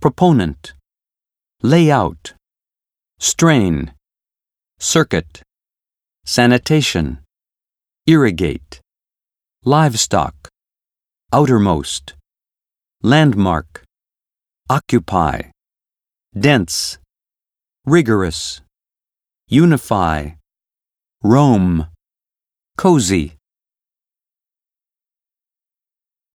proponent, layout, strain, circuit, sanitation, irrigate, livestock, outermost, landmark, occupy, dense, rigorous, unify, roam, cozy,